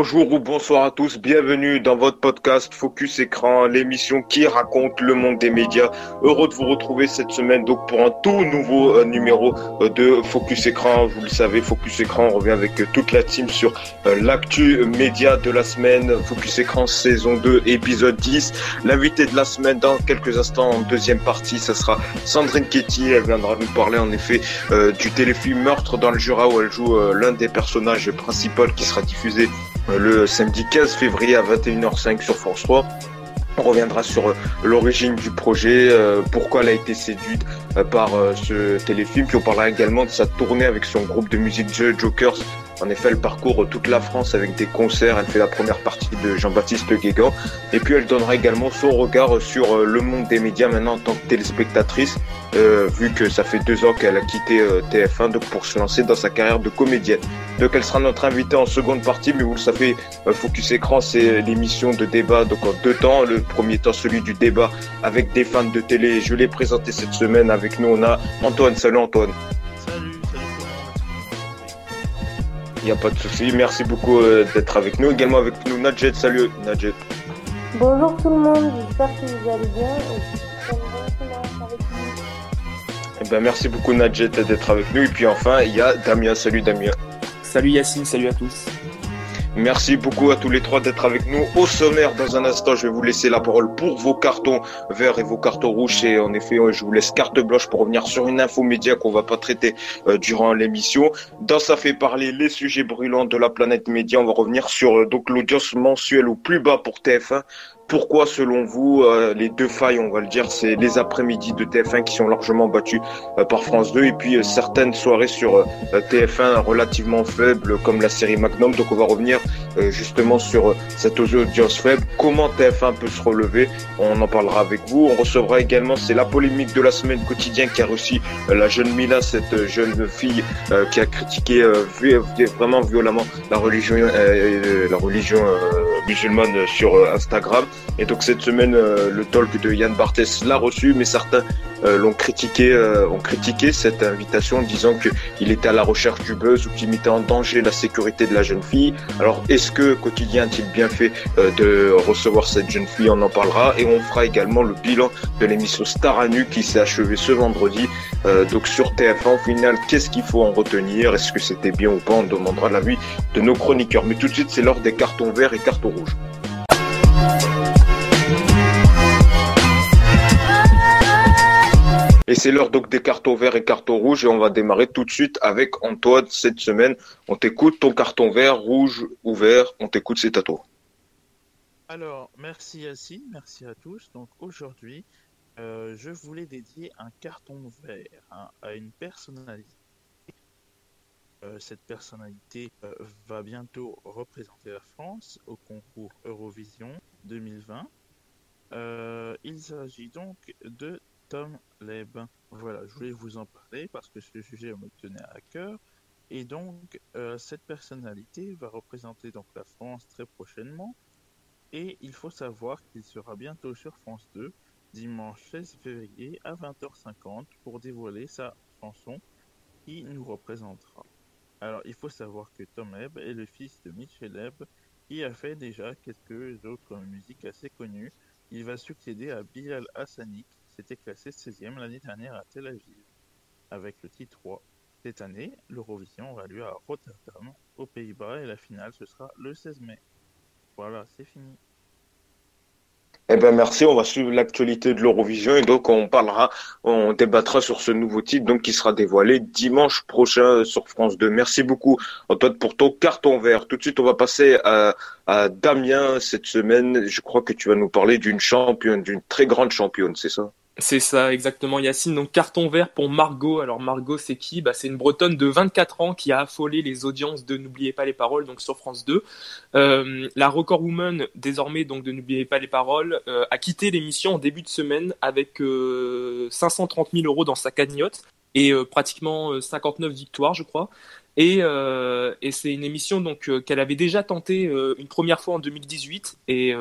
Bonjour ou bonsoir à tous, bienvenue dans votre podcast Focus Écran, l'émission qui raconte le monde des médias. Heureux de vous retrouver cette semaine donc pour un tout nouveau euh, numéro euh, de Focus Écran. Vous le savez, Focus Écran on revient avec euh, toute la team sur l'actu média de la semaine. Focus Écran saison 2, épisode 10. L'invité de la semaine dans quelques instants en deuxième partie, ce sera Sandrine Ketty. Elle viendra nous parler en effet du téléfilm Meurtre dans le Jura où elle joue l'un des personnages principaux qui sera diffusé le samedi 15 février à 21h05 sur France 3. On reviendra sur euh, l'origine du projet, euh, pourquoi elle a été séduite par ce téléfilm, puis on parlera également de sa tournée avec son groupe de musique The Jokers en effet, elle parcourt toute la France avec des concerts. Elle fait la première partie de Jean-Baptiste Guégan. Et puis, elle donnera également son regard sur euh, le monde des médias maintenant en tant que téléspectatrice, euh, vu que ça fait deux ans qu'elle a quitté euh, TF1 donc pour se lancer dans sa carrière de comédienne. Donc, elle sera notre invitée en seconde partie, mais vous le savez, Focus Écran, c'est l'émission de débat donc en deux temps. Le premier temps, celui du débat avec des fans de télé. Je l'ai présenté cette semaine avec nous. On a Antoine. Salut Antoine. Il n'y a pas de souci. Merci beaucoup euh, d'être avec nous. Également avec nous, Nadjet. Salut, Nadjet. Bonjour tout le monde. J'espère que vous allez bien. Et avec eh ben, merci beaucoup, Nadjet, d'être avec nous. Et puis enfin, il y a Damien. Salut, Damien. Salut, Yacine. Salut à tous. Merci beaucoup à tous les trois d'être avec nous. Au sommaire, dans un instant, je vais vous laisser la parole pour vos cartons verts et vos cartons rouges. Et en effet, je vous laisse carte blanche pour revenir sur une info média qu'on va pas traiter euh, durant l'émission. Dans ça fait parler les sujets brûlants de la planète média, on va revenir sur euh, donc l'audience mensuelle au plus bas pour TF1 pourquoi, selon vous, euh, les deux failles, on va le dire, c'est les après-midi de TF1 qui sont largement battus euh, par France 2 et puis euh, certaines soirées sur TF1 relativement faibles comme la série Magnum. Donc on va revenir justement sur cette audience faible. Comment TF1 peut se relever? On en parlera avec vous. On recevra également, c'est la polémique de la semaine quotidienne qui a reçu la jeune Mila, cette jeune fille qui a critiqué vraiment violemment la religion, la religion musulmane sur Instagram. Et donc cette semaine, euh, le talk de Yann Barthès l'a reçu, mais certains euh, l'ont critiqué, euh, ont critiqué cette invitation disant qu'il était à la recherche du buzz ou qu'il mettait en danger la sécurité de la jeune fille. Alors est-ce que Quotidien a-t-il bien fait de recevoir cette jeune fille? On en parlera et on fera également le bilan de l'émission Star à nu qui s'est achevée ce vendredi. donc sur TF1, au final, qu'est-ce qu'il faut en retenir? Est-ce que c'était bien ou pas? On demandera l'avis de nos chroniqueurs. Mais tout de suite, c'est l'heure des cartons verts et cartons Et c'est l'heure donc des cartons verts et cartons rouges et on va démarrer tout de suite avec Antoine cette semaine. On t'écoute, ton carton vert, rouge ou vert, on t'écoute, c'est à toi. Alors, merci Yacine, merci à tous. Donc aujourd'hui, euh, je voulais dédier un carton vert à une personnalité. Euh, cette personnalité euh, va bientôt représenter la France au concours Eurovision 2020. il s'agit donc de Tom Leb. Voilà, je voulais vous en parler parce que ce sujet me tenait à cœur. Et donc, euh, cette personnalité va représenter donc la France très prochainement. Et il faut savoir qu'il sera bientôt sur France 2, dimanche 16 février à 20h50, pour dévoiler sa chanson qui nous représentera. Alors, il faut savoir que Tom Leb est le fils de Michel Leb, qui a fait déjà quelques autres musiques assez connues. Il va succéder à Bilal Hassani, été classé 16e l'année dernière à Tel Aviv. Avec le titre 3, cette année, l'Eurovision aura lieu à Rotterdam, aux Pays-Bas, et la finale ce sera le 16 mai. Voilà, c'est fini. Eh ben merci, on va suivre l'actualité de l'Eurovision et donc on parlera, on débattra sur ce nouveau titre donc qui sera dévoilé dimanche prochain sur France 2. Merci beaucoup Antoine pour ton carton vert. Tout de suite on va passer à, à Damien cette semaine. Je crois que tu vas nous parler d'une championne, d'une très grande championne, c'est ça? C'est ça, exactement, Yacine. Donc, carton vert pour Margot. Alors, Margot, c'est qui? Bah, C'est une Bretonne de 24 ans qui a affolé les audiences de N'oubliez pas les paroles, donc sur France 2. Euh, la Record Woman, désormais, donc de N'oubliez pas les paroles, euh, a quitté l'émission en début de semaine avec euh, 530 000 euros dans sa cagnotte et euh, pratiquement 59 victoires, je crois. Et, euh, et c'est une émission donc euh, qu'elle avait déjà tenté euh, une première fois en 2018 et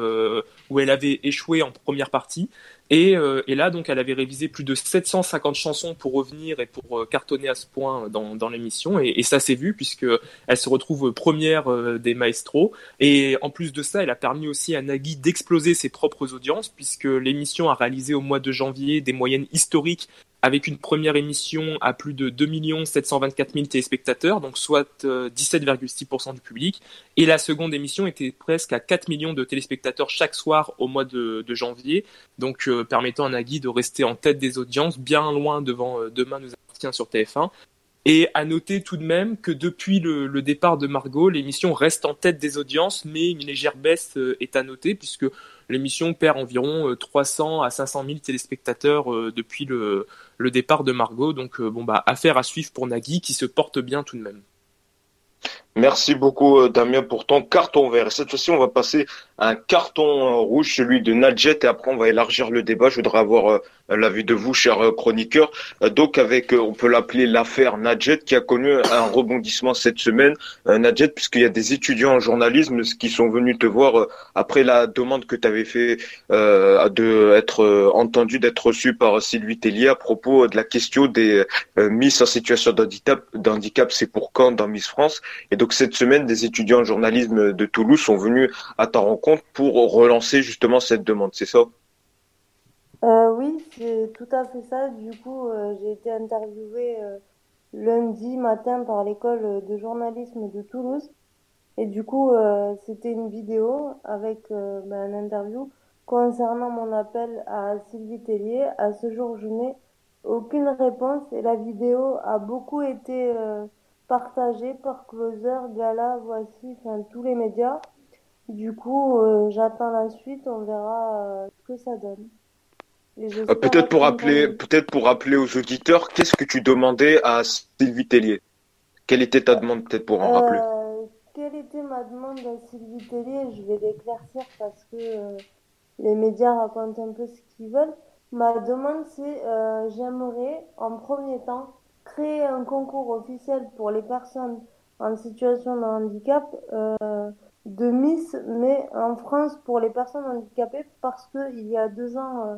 où elle avait échoué en première partie. Et, là donc elle avait révisé plus de 750 chansons pour revenir et pour cartonner à ce point dans, dans l'émission. Et, et, ça s'est vu puisque elle se retrouve première des maestros. Et en plus de ça, elle a permis aussi à Nagui d'exploser ses propres audiences puisque l'émission a réalisé au mois de janvier des moyennes historiques avec une première émission à plus de 2 724 000 téléspectateurs, donc soit 17,6% du public, et la seconde émission était presque à 4 millions de téléspectateurs chaque soir au mois de, janvier, donc euh, permettant à Nagui de rester en tête des audiences, bien loin devant euh, Demain nous appartient sur TF1. Et à noter tout de même que depuis le, départ de Margot, l'émission reste en tête des audiences, mais une légère baisse euh, est à noter puisque l'émission perd environ 300 à 500 000 téléspectateurs depuis le, le départ de Margot. Donc bon bah affaire à suivre pour Nagui qui se porte bien tout de même. Merci beaucoup Damien pour ton carton vert. Cette fois-ci, on va passer à un carton rouge, celui de Nadjet, et après on va élargir le débat. Je voudrais avoir l'avis de vous, chers chroniqueurs. Donc avec, on peut l'appeler l'affaire Nadjet, qui a connu un rebondissement cette semaine. Nadjet, puisqu'il y a des étudiants en journalisme qui sont venus te voir après la demande que tu avais fait euh, de être entendu, d'être reçu par Sylvie Tellier à propos de la question des Miss en situation d'handicap. C'est pour quand dans Miss France? Donc cette semaine, des étudiants en journalisme de Toulouse sont venus à ta rencontre pour relancer justement cette demande, c'est ça? Euh, Oui, c'est tout à fait ça. Du coup, euh, j'ai été interviewée euh, lundi matin par l'école de journalisme de Toulouse. Et du coup, c'était une vidéo avec ben, un interview concernant mon appel à Sylvie Tellier. À ce jour, je n'ai aucune réponse et la vidéo a beaucoup été partagée par Closer, Gala, Voici, enfin tous les médias. Du coup, euh, j'attends la suite, on verra euh, ce que ça donne. Euh, peut-être pour rappeler, peut-être pour rappeler aux auditeurs, qu'est-ce que tu demandais à Sylvie Tellier? Quelle était ta demande, peut-être pour en rappeler? Quelle était ma demande à Sylvie Tellier? Je vais l'éclaircir parce que les médias racontent un peu ce qu'ils veulent. Ma demande, c'est j'aimerais, en premier temps, créer un concours officiel pour les personnes en situation de handicap euh, de Miss, mais en France pour les personnes handicapées parce que il y a deux ans, euh,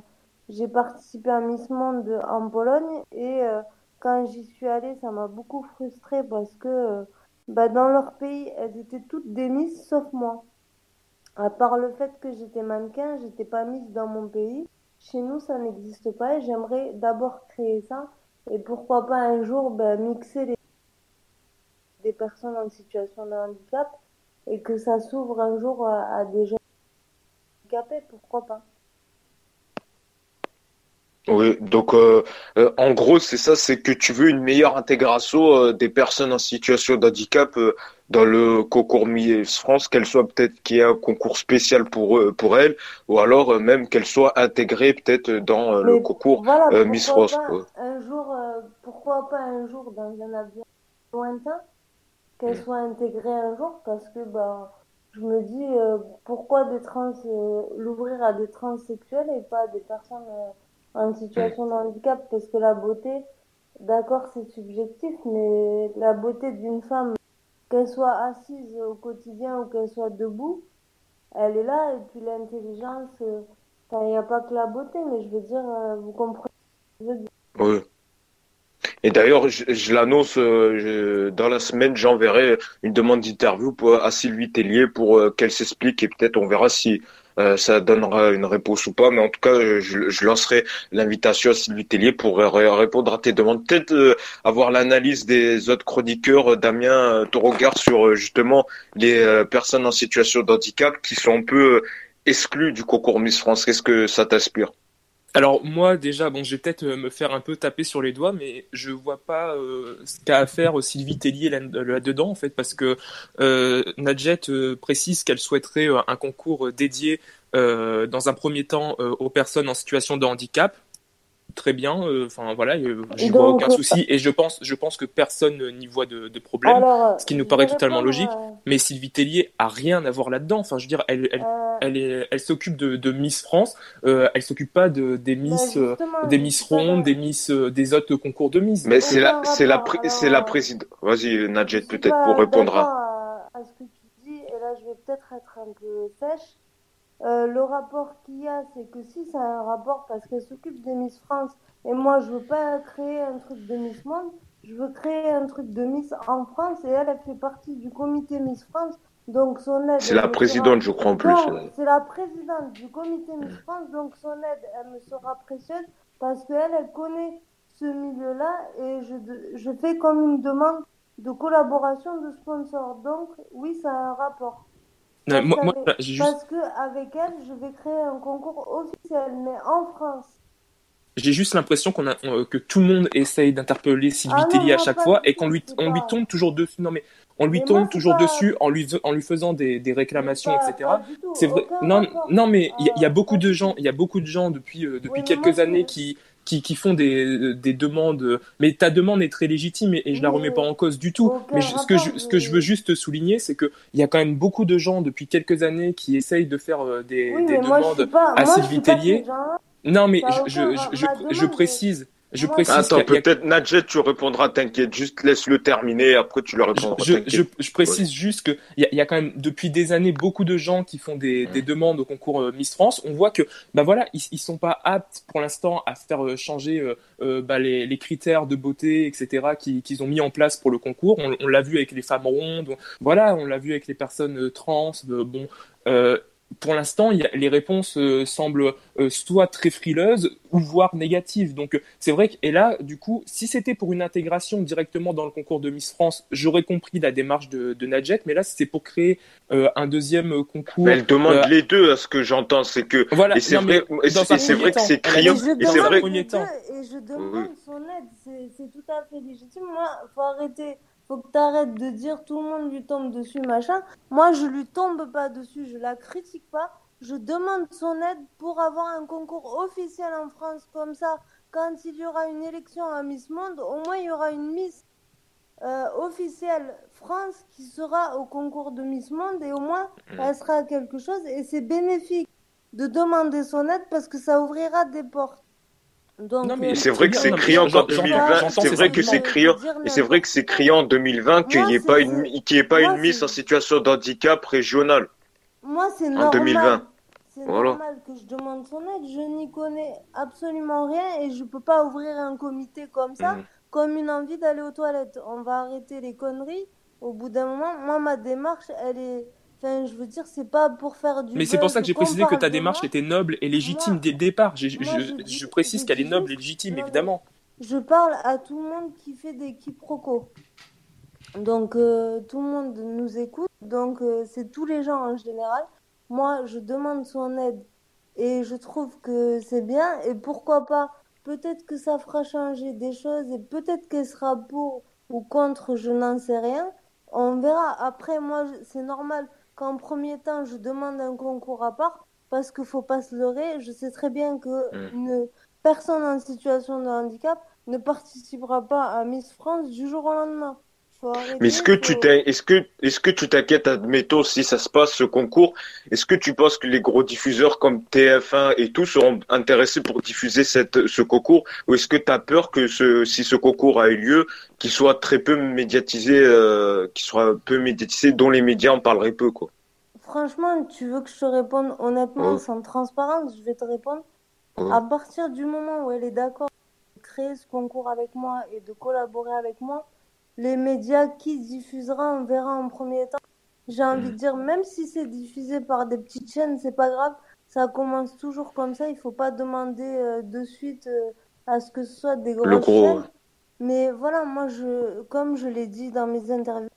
j'ai participé à Miss Monde en Pologne et euh, quand j'y suis allée, ça m'a beaucoup frustrée parce que bah, dans leur pays, elles étaient toutes des Miss sauf moi. À part le fait que j'étais mannequin, j'étais pas Miss dans mon pays. Chez nous, ça n'existe pas et j'aimerais d'abord créer ça et pourquoi pas un jour ben, mixer des personnes en situation de handicap et que ça s'ouvre un jour à, des gens handicapés, pourquoi pas oui, donc euh, euh, en gros c'est ça, c'est que tu veux une meilleure intégration euh, des personnes en situation de handicap dans le concours Miss France, qu'elle soit peut-être qu'il y ait un concours spécial pour eux, pour elles, ou alors même qu'elle soit intégrée peut-être dans le concours Miss France. Un jour, pourquoi pas un jour dans un avion lointain qu'elle soit intégrée un jour parce que bah je me dis pourquoi des trans l'ouvrir à des transsexuels et pas à des personnes en situation de handicap parce que la beauté, d'accord, c'est subjectif, mais la beauté d'une femme, qu'elle soit assise au quotidien ou qu'elle soit debout, elle est là. Et puis l'intelligence, il n'y a pas que la beauté, mais je veux dire, euh, vous comprenez je veux dire. Oui. Et d'ailleurs, je, je l'annonce euh, dans la semaine, j'enverrai une demande d'interview à Sylvie Tellier pour euh, qu'elle s'explique et peut-être on verra si euh, ça donnera une réponse ou pas. Mais en tout cas, je, je lancerai l'invitation à Sylvie Tellier pour répondre à tes demandes. Peut-être euh, avoir l'analyse des autres chroniqueurs. Damien, ton regard sur euh, justement les personnes en situation de handicap qui sont un peu exclues du concours Miss France. Qu'est-ce que ça t'inspire? Alors moi déjà, bon, je vais peut-être me faire un peu taper sur les doigts, mais je vois pas euh, ce qu'a à faire Sylvie Tellier là-dedans en fait, parce que euh, Nadjet euh, précise qu'elle souhaiterait un concours dédié dans un premier temps aux personnes en situation de handicap, très bien. euh, Enfin voilà, euh, j'y vois aucun euh, souci et je pense, je pense que personne n'y voit de, de problème. Alors, ce qui nous je paraît totalement répondre, logique. euh, Mais Sylvie Tellier a rien à voir là-dedans. Enfin, je veux dire, elle, elle, euh, elle, est, elle s'occupe de, de Miss France. Euh, elle s'occupe pas de, des bah, Miss, euh, des je Miss Rondes, des Miss, euh, des autres concours de Miss. Mais c'est la, c'est la, c'est la présidente. Vas-y, Nadjet, Je peut-être pas pour répondre à, à ce que tu dis, et là je vais peut-être être un peu sèche. Euh, le rapport qu'il y a, c'est que si c'est un rapport parce qu'elle s'occupe des Miss France, et moi je veux pas créer un truc de Miss Monde, je veux créer un truc de Miss en France, et elle, elle fait partie du comité Miss France, donc son aide. C'est la présidente, sera- je crois, en plus. C'est la présidente du comité Miss France, donc son aide, elle me sera précieuse parce qu'elle, elle connaît ce milieu-là et je, de- je fais comme une demande de collaboration de sponsors. Donc, oui, ça a un rapport. Non, Parce moi, moi, qu'avec- juste, Parce que avec elle, je vais créer un concours officiel, mais en France. j'ai juste l'impression qu'on a, euh, que tout le monde essaye d'interpeller Sylvie Ah Tellier à chaque fois et qu'on lui, on lui tombe toujours dessus. Non, mais on lui Mais tombe moi, toujours pas- dessus en lui, en lui faisant des, des réclamations, Pas- etc. C'est vrai. Non, rapport. non, mais il y, y a Euh, beaucoup de gens, il y a beaucoup de gens depuis euh, depuis Oui, quelques années qui, qui qui font des des demandes. Mais ta demande est très légitime et, et je la Oui, remets pas en cause du tout. Mais je- ce que je, ce que je veux juste souligner, c'est que il y a quand même beaucoup de gens depuis quelques années qui essayent de faire euh, des, Oui, demandes pas, à Sylvie Tellier. Non, mais je, je, je, je précise, je moi, précise Attends, y a- peut-être Nadjet, tu répondras, t'inquiète. Juste laisse-le terminer, après tu le répondras, je, je, je précise juste qu'il y, a- y a quand même depuis des années beaucoup de gens qui font des, Mm. des demandes au concours euh, Miss France. On voit que bah voilà, ils, ils sont pas aptes pour l'instant à faire euh, changer euh, euh, bah, les, les critères de beauté, etc. qui- qu'ils ont mis en place pour le concours. On, on l'a vu avec les femmes rondes, on- voilà, on l'a vu avec les personnes trans. bon, euh, pour l'instant, les réponses euh, semblent euh, soit très frileuses ou voire négatives. Donc c'est vrai que et là, du coup, si c'était pour une intégration directement dans le concours de Miss France, j'aurais compris la démarche de, de Nadjet. Mais là, si c'est pour créer euh, un deuxième concours. Mais elle demande euh, les deux, à ce que j'entends, c'est que. Voilà. Et c'est vrai, et c'est vrai que temps. c'est criant, Et c'est demande vrai. et je demande son aide, c'est c'est tout à fait légitime. Moi, faut arrêter, faut que tu arrêtes de dire tout le monde lui tombe dessus, machin. Moi, je lui tombe pas dessus, je la critique pas. Je demande son aide pour avoir un concours officiel en France comme ça. Quand il y aura une élection à Miss Monde, au moins il y aura une Miss euh, officielle France qui sera au concours de Miss Monde et au moins Mm. elle sera à quelque chose et c'est bénéfique de demander son aide parce que ça ouvrira des portes. Donc, Non, mais Et c'est vrai que c'est criant qu'en 2020, j'entends c'est ces vrai que c'est criant, et c'est vrai que c'est criant en 2020 qu'il n'y ait pas une, qu'il ait pas une Miss c'est- en situation d'handicap régionale. Moi, c'est En normal. 2020. C'est Voilà. normal que je demande son aide. Je n'y connais absolument rien et je peux pas ouvrir un comité comme ça, Mhm. comme une envie d'aller aux toilettes. On va arrêter les conneries. Au bout d'un moment, moi, ma démarche, elle est. Enfin, je veux dire, c'est pas pour faire du. Mais c'est pour ça que j'ai précisé que ta démarche était noble et légitime dès le départ. Moi, je, je je, dis- précise qu'elle est noble et légitime, évidemment. Je parle à tout le monde qui fait des quiproquos. Donc, euh, tout le monde nous écoute. Donc, euh, c'est tous les gens en général. Moi, je demande son aide et je trouve que c'est bien. Et pourquoi pas, peut-être que ça fera changer des choses et peut-être qu'elle sera pour ou contre, je n'en sais rien. On verra. Après, moi, c'est normal qu'en premier temps, je demande un concours à part parce qu'il faut pas se leurrer. Je sais très bien que Mm. une personne en situation de handicap ne participera pas à Miss France du jour au lendemain. Mais est-ce que tu est-ce que, est-ce que tu t'inquiètes, admettons, si ça se passe, ce concours, est-ce que tu penses que les gros diffuseurs comme TF1 et tout seront intéressés pour diffuser cette, ce concours? Ou est-ce que tu as peur que ce, si ce concours a eu lieu, qu'il soit très peu médiatisé, euh, qu'il soit peu médiatisé, dont les médias en parleraient peu, quoi? Franchement, tu veux que je te réponde honnêtement, sans transparence, je vais te répondre. À partir du moment où elle est d'accord de créer ce concours avec moi et de collaborer avec moi, les médias qui diffusera, on verra en premier temps. J'ai envie de dire, même si c'est diffusé par des petites chaînes, c'est pas grave. Ça commence toujours comme ça. Il faut pas demander euh, de suite euh, à ce que ce soit des grosses chaînes. Mais voilà, moi, je, comme je l'ai dit dans mes interviews,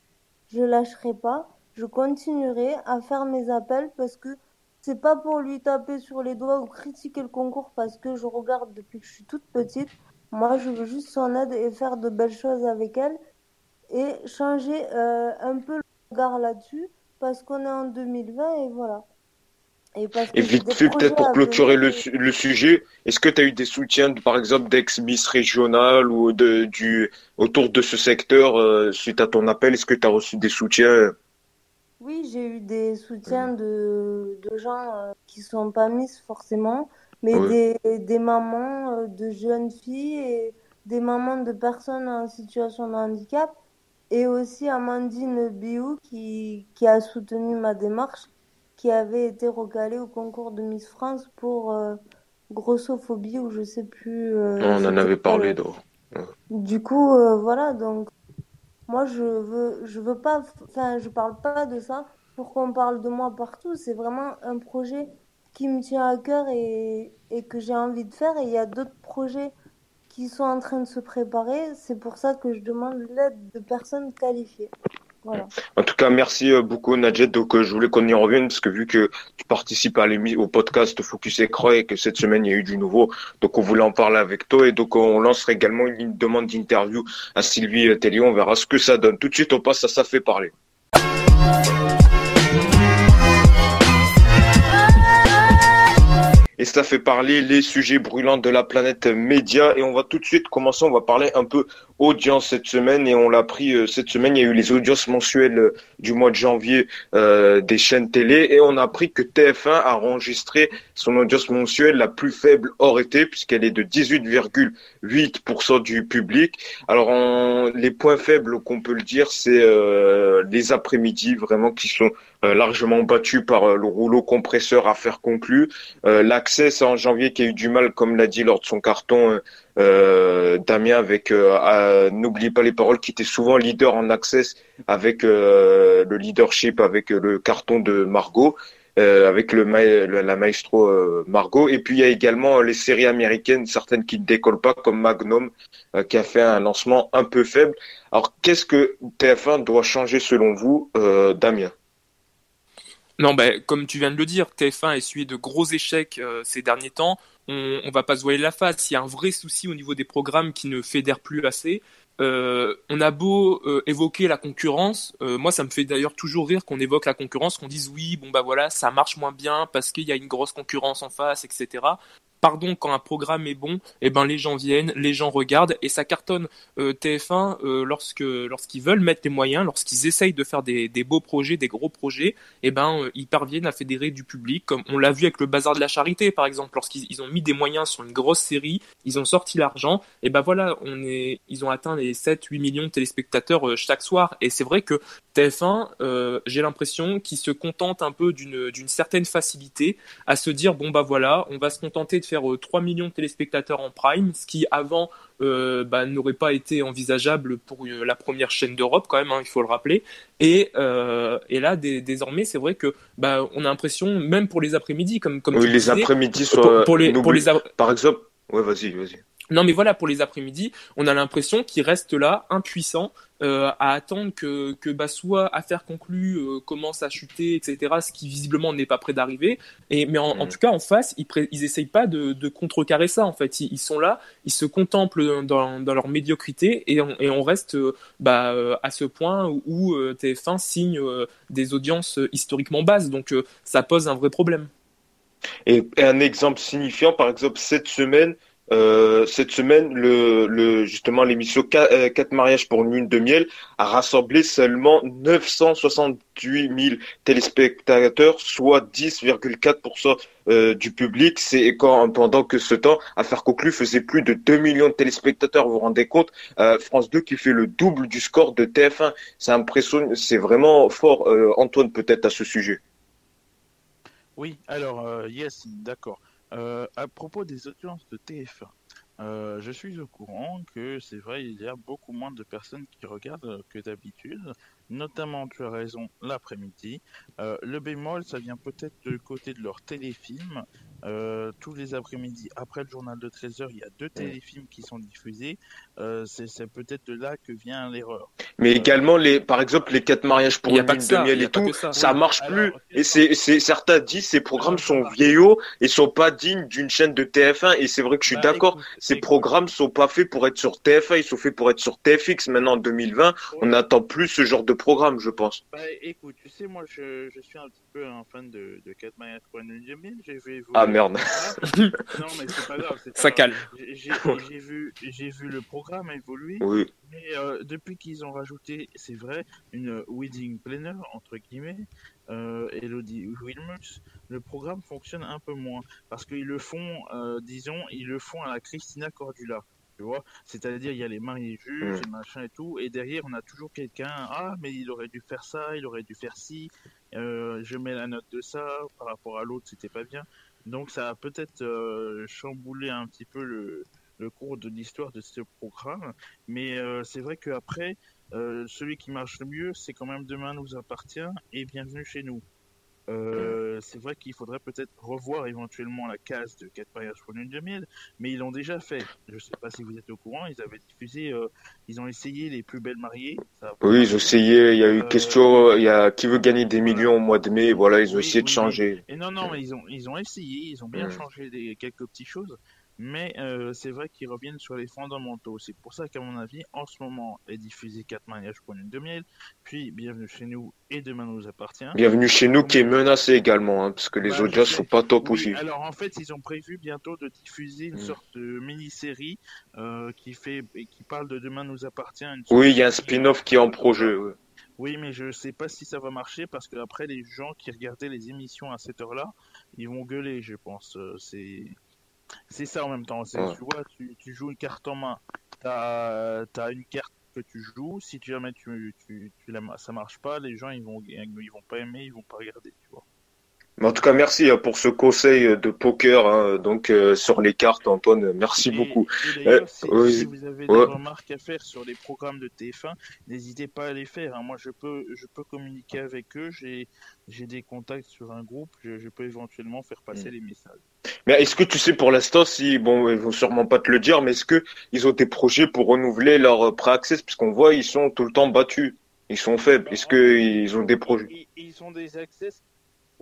je lâcherai pas. Je continuerai à faire mes appels parce que c'est pas pour lui taper sur les doigts ou critiquer le concours parce que je regarde depuis que je suis toute petite. Moi, je veux juste son aide et faire de belles choses avec elle et changer euh, un peu le regard là-dessus parce qu'on est en 2020 et voilà. Et, vite fait, peut-être pour clôturer le, le sujet, est-ce que tu as eu des soutiens, par exemple, d'ex-Miss régionale ou de, du, autour de ce secteur, euh, suite à ton appel, est-ce que tu as reçu des soutiens? Oui, j'ai eu des soutiens de, de gens euh, qui sont pas Miss forcément, mais Ouais. des, des mamans euh, de jeunes filles et des mamans de personnes en situation de handicap. Et aussi Amandine Biou qui, qui a soutenu ma démarche, qui avait été recalée au concours de Miss France pour euh, grossophobie ou je sais plus euh, On en avait parlé, donc. Du coup, euh, voilà, donc moi je veux je veux pas enfin je parle pas de ça pour qu'on parle de moi partout, c'est vraiment un projet qui me tient à cœur et, et que j'ai envie de faire. Et il y a d'autres projets qui sont en train de se préparer, c'est pour ça que je demande l'aide de personnes qualifiées. En tout cas, merci euh, beaucoup, Nadjet. Donc, euh, je voulais qu'on y revienne parce que vu que tu participes à au podcast Focus Écran et que cette semaine, il y a eu du nouveau, donc on voulait en parler avec toi et donc on lancera également une demande d'interview à Sylvie Tellier. On verra ce que ça donne. Tout de suite, on passe à Ça fait parler. Et ça fait parler les sujets brûlants de la planète média. Et on va tout de suite commencer. On va parler un peu audience cette semaine. Et on l'a pris euh, cette semaine. Il y a eu les audiences mensuelles euh, du mois de janvier euh, des chaînes télé. Et on a appris que TF1 a enregistré son audience mensuelle la plus faible hors été, puisqu'elle est de 18,8% du public. Alors, en- les points faibles qu'on peut le dire, c'est euh, les après-midi, vraiment, qui sont euh, largement battus par le rouleau compresseur à faire conclu. L'accès, en janvier qui a eu du mal, comme l'a dit lors de son carton Damien, avec euh, N'oubliez pas les paroles, qui était souvent leader en access avec euh, le leadership, avec euh, le carton de Margot. euh, avec la maestro euh, Margot et puis il y a également euh, les séries américaines certaines qui ne décollent pas comme Magnum euh, qui a fait un lancement un peu faible alors qu'est-ce que TF1 doit changer selon vous euh, Damien? Non, ben, comme tu viens de le dire, TF1 a essuyé de gros échecs euh, ces derniers temps. On, on va pas se voiler la face. Il y a un vrai souci au niveau des programmes qui ne fédèrent plus assez. Euh, on a beau euh, évoquer la concurrence, euh, moi ça me fait d'ailleurs toujours rire qu'on évoque la concurrence, qu'on dise oui, bon bah voilà, ça marche moins bien parce qu'il y a une grosse concurrence en face, etc. Pardon, quand un programme est bon, eh ben les gens viennent, les gens regardent et ça cartonne. Euh, TF1 euh, lorsque lorsqu'ils veulent mettre les moyens, lorsqu'ils essayent de faire des, beaux projets, des gros projets, eh ben euh, ils parviennent à fédérer du public, comme on l'a vu avec le bazar de la charité par exemple, lorsqu'ils ils ont mis des moyens sur une grosse série, ils ont sorti l'argent, et ben voilà, on est, ils ont atteint les 7-8 millions de téléspectateurs chaque soir, et c'est vrai que TF1, euh, j'ai l'impression qu'ils se contentent un peu d'une certaine facilité à se dire bon bah voilà, on va se contenter de faire euh, 3 millions de téléspectateurs en prime, ce qui avant euh, bah, n'aurait pas été envisageable pour euh, la première chaîne d'Europe quand même, hein, il faut le rappeler. Et, euh, et là, dé- désormais, c'est vrai que bah, on a l'impression, même pour les après-midi, comme comme oui tu les après-midi pour, pour les pour les ap- par exemple ouais vas-y vas-y non mais voilà pour les après-midi, on a l'impression qu'ils restent là impuissants euh, à attendre que que bah, soit affaire conclue euh, commence à chuter etc. Ce qui visiblement n'est pas près d'arriver. Et mais en, en Mm. tout cas en face ils ils essayent pas de, de contrecarrer ça en fait. Ils, ils sont là, ils se contemplent dans, dans leur médiocrité et on, et on reste euh, bah, euh, à ce point où, où, euh, TF1 signe des audiences historiquement basses. Donc ça pose un vrai problème. Et, et un exemple signifiant, par exemple, cette semaine, euh, cette semaine, le, le justement l'émission 4 mariages pour une lune de miel a rassemblé seulement 968 000 téléspectateurs, soit 10,4% euh, du public. C'est quand pendant que ce temps, Affaire conclue faisait plus de 2 millions de téléspectateurs. Vous vous rendez compte Euh, France 2 qui fait le double du score de TF1. C'est impressionnant, c'est vraiment fort. Euh, Antoine, peut-être à ce sujet. Oui, alors, euh, yes, d'accord. Euh, à propos des audiences de TF1, euh, je suis au courant que c'est vrai, il y a beaucoup moins de personnes qui regardent que d'habitude, notamment, tu as raison, l'après-midi. Euh, le bémol, ça vient peut-être du côté de leurs téléfilms. Euh, tous les après-midi, après le journal de 13h, il y a deux téléfilms qui sont diffusés. Euh, c'est peut-être de là que vient l'erreur. Mais également, les, par exemple, les quatre mariages pour une lune de miel et tout, ça, marche plus. et c'est, certains disent ces programmes sont vieillots et sont pas dignes d'une chaîne de TF1. Et c'est vrai que je suis bah, d'accord. Ces programmes sont pas faits pour être sur TF1, ils sont faits pour être sur TFX. Maintenant, en 2020, on n'attend plus ce genre de programme, je pense. Bah, écoute, tu sais, moi, je, je suis un petit peu un fan de, de miel. J'ai vu ah merde. non, mais c'est pas grave. Ça calme. J'ai vu, j'ai vu le programme évoluer. Oui. Mais euh, depuis qu'ils ont rajouté, c'est vrai, une wedding planner entre guillemets, euh, Elodie Wilmus, le programme fonctionne un peu moins parce qu'ils le font, euh, disons, ils le font à la Christina Cordula. Tu vois, c'est-à-dire il y a les mariés juges, mm. et machin et tout, et derrière on a toujours quelqu'un. Ah, mais il aurait dû faire ça, il aurait dû faire ci. Euh, je mets la note de ça par rapport à l'autre, c'était pas bien. Donc ça a peut-être euh, chamboulé un petit peu le, le cours de l'histoire de ce programme, mais euh, c'est vrai qu'après, celui qui marche le mieux, c'est quand même Demain nous appartient et Bienvenue chez nous. Euh, c'est vrai qu'il faudrait peut-être revoir éventuellement la case de 4 mariages pour une de miel, mais ils l'ont déjà fait. Je ne sais pas si vous êtes au courant, ils avaient diffusé, euh, ils ont essayé les plus belles mariées. oui, ils ont essayé, il y a eu euh, question, il y a qui veut gagner des millions au mois de mai, voilà, ils ont essayé de changer. Et non, non, mais ils ont, ils ont essayé, ils ont bien changé des, quelques petites choses, mais euh, c'est vrai qu'ils reviennent sur les fondamentaux. C'est pour ça qu'à mon avis, en ce moment, est diffusé 4 mariages pour une de miel, puis Bienvenue chez nous et Demain nous appartient. Bienvenue chez nous qui est menacé également, hein, parce que les bah, audiences sont pas top aussi. Alors en fait, ils ont prévu bientôt de diffuser une mm. sorte de mini-série euh, qui fait qui parle de Demain nous appartient. Oui, il y a un spin-off qui est en projet. Oui, mais je sais pas si ça va marcher parce que après les gens qui regardaient les émissions à cette heure-là, ils vont gueuler, je pense. Euh, c'est c'est ça en même temps. Tu vois, tu, joues une carte en main. Tu as, une carte que tu joues. Si tu jamais tu, tu, tu, ça marche pas, les gens ils vont, ils vont pas aimer, ils vont pas regarder. Tu vois en tout cas, merci hein, pour ce conseil de poker hein, donc euh, sur les cartes, Antoine. Merci beaucoup. Euh, si, vous avez des remarques à faire sur les programmes de TF1, n'hésitez pas à les faire. Hein. Moi, je peux, je peux communiquer avec eux. J'ai, j'ai des contacts sur un groupe. Je, peux éventuellement faire passer mm. les messages. Mais est-ce que tu sais pour l'instant si bon, ils vont sûrement pas te le dire, mais est-ce que ils ont des projets pour renouveler leur pré-access puisqu'on voit ils sont tout le temps battus, ils sont faibles. Est-ce que ils ont des projets? ils, ils ont des access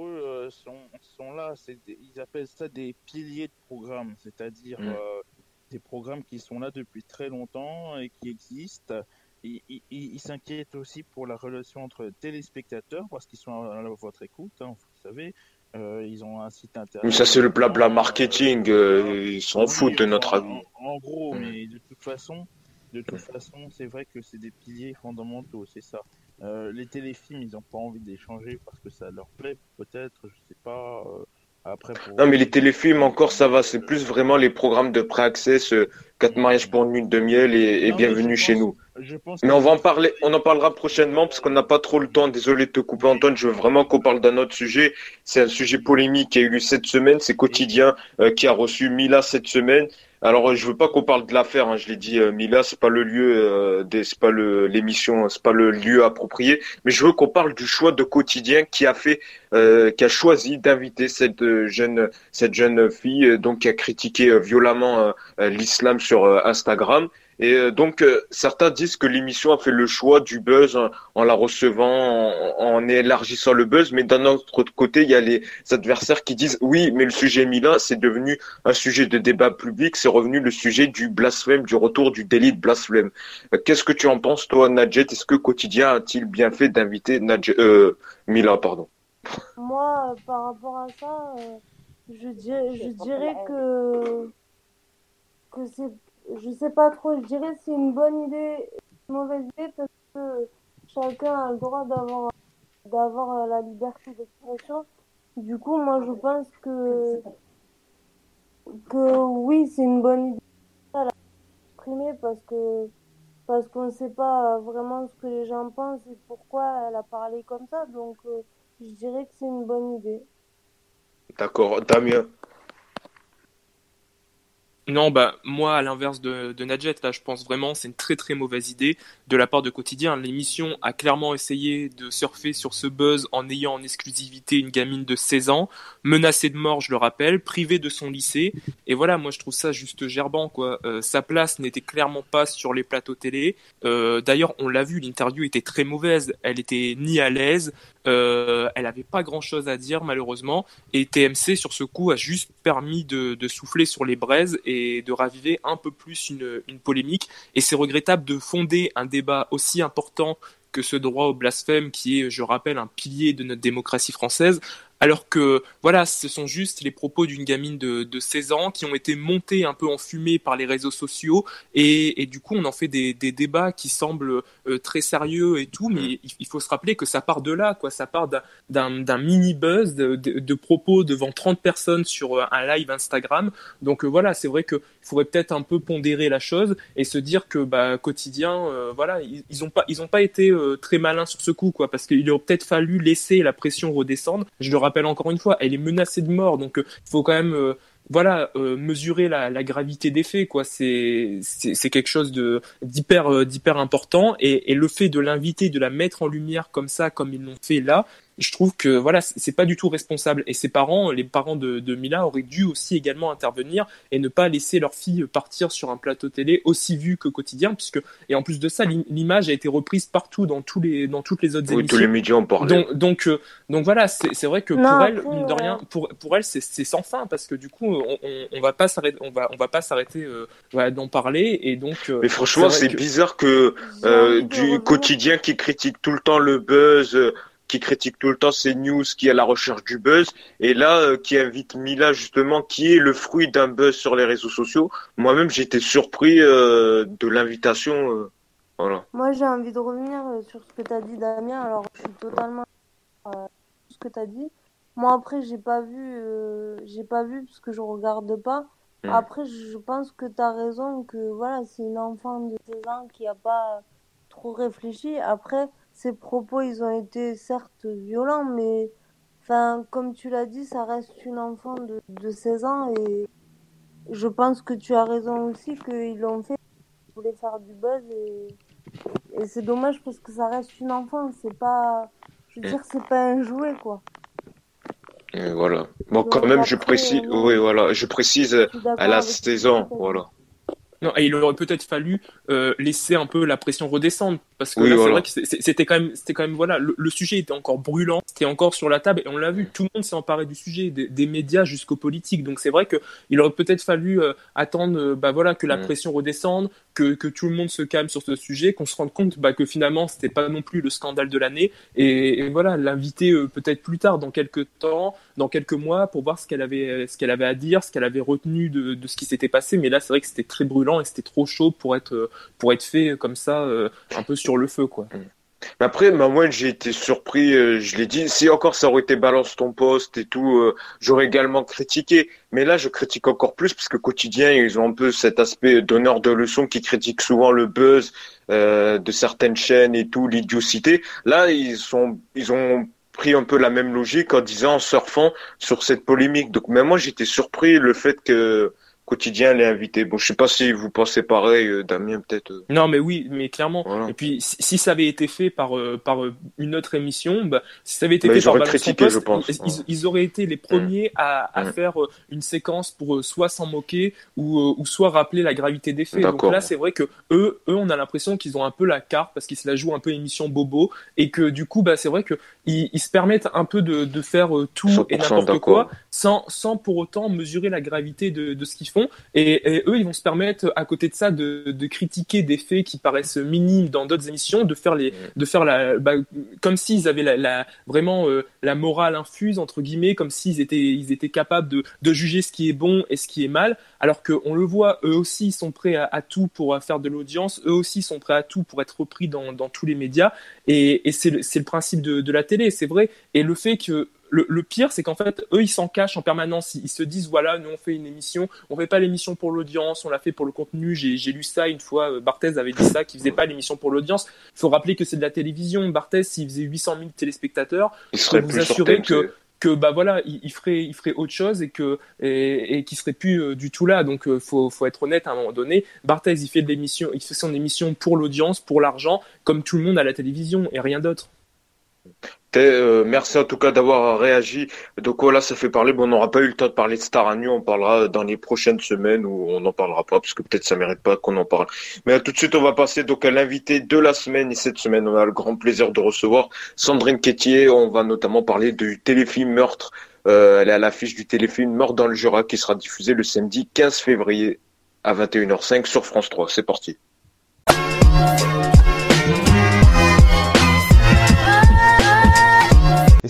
eux euh, sont, sont là, ils appellent ça des piliers de programme, c'est-à-dire mm. euh, des programmes qui sont là depuis très longtemps et qui existent. Ils s'inquiètent aussi pour la relation entre téléspectateurs parce qu'ils sont à, votre écoute, hein, vous savez. Euh, ils ont un site internet. Mais ça, c'est le blabla marketing. ils s'en foutent de notre avis. En, gros, mm. mais de toute façon, de toute façon, c'est vrai que c'est des piliers fondamentaux, c'est ça. Euh, les téléfilms, ils n'ont pas envie d'échanger parce que ça leur plaît, peut-être, je sais pas. Euh, après, Non, mais les téléfilms, encore, ça va. C'est plus vraiment les programmes de pré-access, 4 mariages pour une nuit de miel et, bienvenue chez nous. mais on va en parler, on en parlera prochainement parce qu'on n'a pas trop le temps. Désolé de te couper, Antoine. Je veux vraiment qu'on parle d'un autre sujet. C'est un sujet polémique qui a eu lieu cette semaine. C'est Quotidien euh, qui a reçu Mila cette semaine. Alors, je veux pas qu'on parle de l'affaire. Hein, je l'ai dit, euh, Mila, c'est pas le lieu, euh, des, c'est pas le l'émission, c'est pas le lieu approprié. Mais je veux qu'on parle du choix de quotidien qui a fait, euh, qui a choisi d'inviter cette jeune, cette jeune fille, donc qui a critiqué violemment l'islam sur Instagram et euh, donc, euh, certains disent que l'émission a fait le choix du buzz en, la recevant, en, élargissant le buzz. Mais d'un autre côté, il y a les adversaires qui disent oui, mais le sujet Mila, c'est devenu un sujet de débat public. C'est revenu le sujet du blasphème, du retour du délit de blasphème. Euh, qu'est-ce que tu en penses, toi, Nadjet? Est-ce que Quotidien a-t-il bien fait d'inviter Mila, pardon? Moi, par rapport à ça, je je dirais que que c'est je sais pas trop, je dirais c'est une bonne idée, une mauvaise idée parce que chacun a le droit d'avoir d'avoir euh, la liberté d'expression. Du coup, moi je pense que que oui, c'est une bonne idée à exprimer parce que parce qu'on ne sait pas vraiment ce que les gens pensent et pourquoi elle a parlé comme ça. Donc euh, je dirais que c'est une bonne idée. D'accord, Damien. Non, bah moi, à l'inverse de, de Nadjet, là, je pense vraiment c'est une très très mauvaise idée de la part de Quotidien. L'émission a clairement essayé de surfer sur ce buzz en ayant en exclusivité une gamine de 16 ans, menacée de mort, je le rappelle, privée de son lycée. Et voilà, moi je trouve ça juste gerbant, quoi. Euh, sa place n'était clairement pas sur les plateaux télé. Euh, D'ailleurs, on l'a vu, l'interview était très mauvaise. Elle était ni à l'aise, euh, elle avait pas grand chose à dire malheureusement. Et TMC sur ce coup a juste permis de, de souffler sur les braises et de raviver un peu plus une, une polémique. Et c'est regrettable de fonder un débat aussi important que ce droit au blasphème qui est, je rappelle, un pilier de notre démocratie française, alors que voilà, ce sont juste les propos d'une gamine de, de 16 ans qui ont été montés un peu en fumée par les réseaux sociaux et, et du coup on en fait des, des débats qui semblent euh, très sérieux et tout, mais il, faut se rappeler que ça part de là, quoi, ça part d'un mini buzz de, de, de, propos devant 30 personnes sur euh, un live Instagram. Donc euh, voilà, c'est vrai qu'il faudrait peut-être un peu pondérer la chose et se dire que bah, quotidien, euh, voilà, ils, ils ont pas ils pas été euh, très malins sur ce coup, quoi, parce qu'il aurait peut-être fallu laisser la pression redescendre. Je le rappelle encore une fois, elle est menacée de mort, donc il faut quand même voilà, euh, mesurer la, gravité des faits, quoi. C'est c'est quelque chose de d'hyper d'hyper important et, le fait de l'inviter, de la mettre en lumière comme ça, comme ils l'ont fait là, je trouve que voilà, c'est pas du tout responsable. Et ses parents, les parents de, de, Mila, auraient dû aussi également intervenir et ne pas laisser leur fille partir sur un plateau télé aussi vu que quotidien, puisque et en plus de ça, l'image a été reprise partout dans tous les dans toutes les autres oui, émissions. Tous les médias en parlaient. Donc donc, euh, donc voilà, c'est vrai que Non, pour elle, mine de rien, pour pour elle, c'est c'est sans fin parce que du coup, on, on, on va pas s'arrêter, on va on va pas s'arrêter euh, voilà, d'en parler et donc. euh, Mais franchement, c'est que- bizarre que euh, du quotidien qui critique tout le temps le buzz, euh, qui critique tout le temps ces news, qui est à la recherche du buzz, et là euh, qui invite Mila justement, qui est le fruit d'un buzz sur les réseaux sociaux. Moi-même, j'étais surpris euh, de l'invitation. euh, voilà. Moi, j'ai envie de revenir sur ce que tu as dit, Damien. Alors, je suis totalement ce que tu as dit. Moi, après, j'ai pas vu, j'ai pas vu parce que je regarde pas. Mm. Après, je pense que tu as raison que voilà, c'est une enfant de 16 ans qui a pas trop réfléchi. Après, ses propos, ils ont été certes violents, mais enfin, comme tu l'as dit, ça reste une enfant de, de 16 ans et je pense que tu as raison aussi qu'ils l'ont fait. Ils voulaient faire du buzz et, et c'est dommage parce que ça reste une enfant. C'est pas, je veux dire, c'est pas un jouet quoi. Et voilà. Bon, Donc, quand même, je précise, euh, oui, voilà, je précise, Je suis d'accord elle a avec 16 ce que ans, tu as dit. voilà. Non, et il aurait peut-être fallu euh, laisser un peu la pression redescendre parce que Oui, là, c'est voilà. vrai que c'est- c'est- c'était quand même, c'était quand même voilà, le, le sujet était encore brûlant, c'était encore sur la table et on l'a vu, tout le monde s'est emparé du sujet, des, des médias jusqu'aux politiques. Donc c'est vrai que il aurait peut-être fallu euh, attendre, euh, bah voilà, que la Mm. pression redescende, que, que tout le monde se calme sur ce sujet, qu'on se rende compte bah, que finalement c'était pas non plus le scandale de l'année et, voilà, l'inviter euh, peut-être plus tard, dans quelques temps, dans quelques mois, pour voir ce qu'elle avait, ce qu'elle avait à dire, ce qu'elle avait retenu de, de ce qui s'était passé. Mais là, c'est vrai que c'était très brûlant et c'était trop chaud pour être, euh, pour être fait comme ça, euh, un peu sur le feu, quoi. Mais après, bah, moi, j'ai été surpris, euh, je l'ai dit, si encore ça aurait été balance ton poste et tout, euh, j'aurais également critiqué. Mais là, je critique encore plus parce que quotidien, ils ont un peu cet aspect donneur de leçons qui critique souvent le buzz euh, de certaines chaînes et tout, l'idiotie. Là, ils sont, ils ont pris un peu la même logique en disant, en surfant sur cette polémique. Donc, même moi, j'étais surpris le fait que quotidien l'ait invité. Bon, je sais pas si vous pensez pareil, euh, Damien, peut-être. euh, Non, mais oui, mais clairement. Voilà. Et puis, si, ça avait été fait par, euh, par une autre émission, bah, si ça avait été Bah, fait ils par Balance critiqué, poste, je pense. ils, auraient été les premiers à, à faire une séquence pour soit s'en moquer ou, ou soit rappeler la gravité des faits. Donc là, c'est vrai que eux, eux, on a l'impression qu'ils ont un peu la carte parce qu'ils se la jouent un peu émission bobo et que du coup, bah, c'est vrai que ils, ils se permettent un peu de, de faire tout et 100% n'importe quoi sans, sans pour autant mesurer la gravité de, de ce qu'ils font. Et, et eux, ils vont se permettre, à côté de ça, de, de critiquer des faits qui paraissent minimes dans d'autres émissions, de faire les, de faire la, bah, comme s'ils avaient la, la vraiment euh, la morale infuse entre guillemets, comme s'ils étaient, ils étaient capables de, de juger ce qui est bon et ce qui est mal, alors que on le voit, eux aussi ils sont prêts à, à tout pour euh, faire de l'audience, eux aussi sont prêts à tout pour être repris dans, dans tous les médias. Et, et c'est le, principe de, de la télé, c'est vrai. Et le fait que le, le pire, c'est qu'en fait, eux, ils s'en cachent en permanence. Ils, ils se disent, voilà, nous, on fait une émission, on fait pas l'émission pour l'audience, on l'a fait pour le contenu. J'ai lu ça une fois, euh, Barthez avait dit ça, qu'il faisait pas l'émission pour l'audience. Il faut rappeler que c'est de la télévision. Barthez, s'il faisait 800 000 téléspectateurs, Il peux vous assurer que que bah voilà, il, ferait, il ferait autre chose et que et, serait plus du tout là. Donc faut, faut être honnête à un moment donné. Barthez, il fait de l'émission, il fait son émission pour l'audience, pour l'argent, comme tout le monde à la télévision et rien d'autre. Euh, merci en tout cas d'avoir réagi. Donc voilà, ça fait parler. Bon, on n'aura pas eu le temps de parler de Star à On parlera dans les prochaines semaines ou on n'en parlera pas parce que peut-être ça mérite pas qu'on en parle. Mais tout de suite, on va passer donc à l'invité de la semaine. Et cette semaine, on a le grand plaisir de recevoir Sandrine Quétier. On va notamment parler du téléfilm Meurtre. Euh, elle est à l'affiche du téléfilm Meurtre dans le Jura qui sera diffusé le samedi 15 février à 21h05 sur France 3. C'est parti.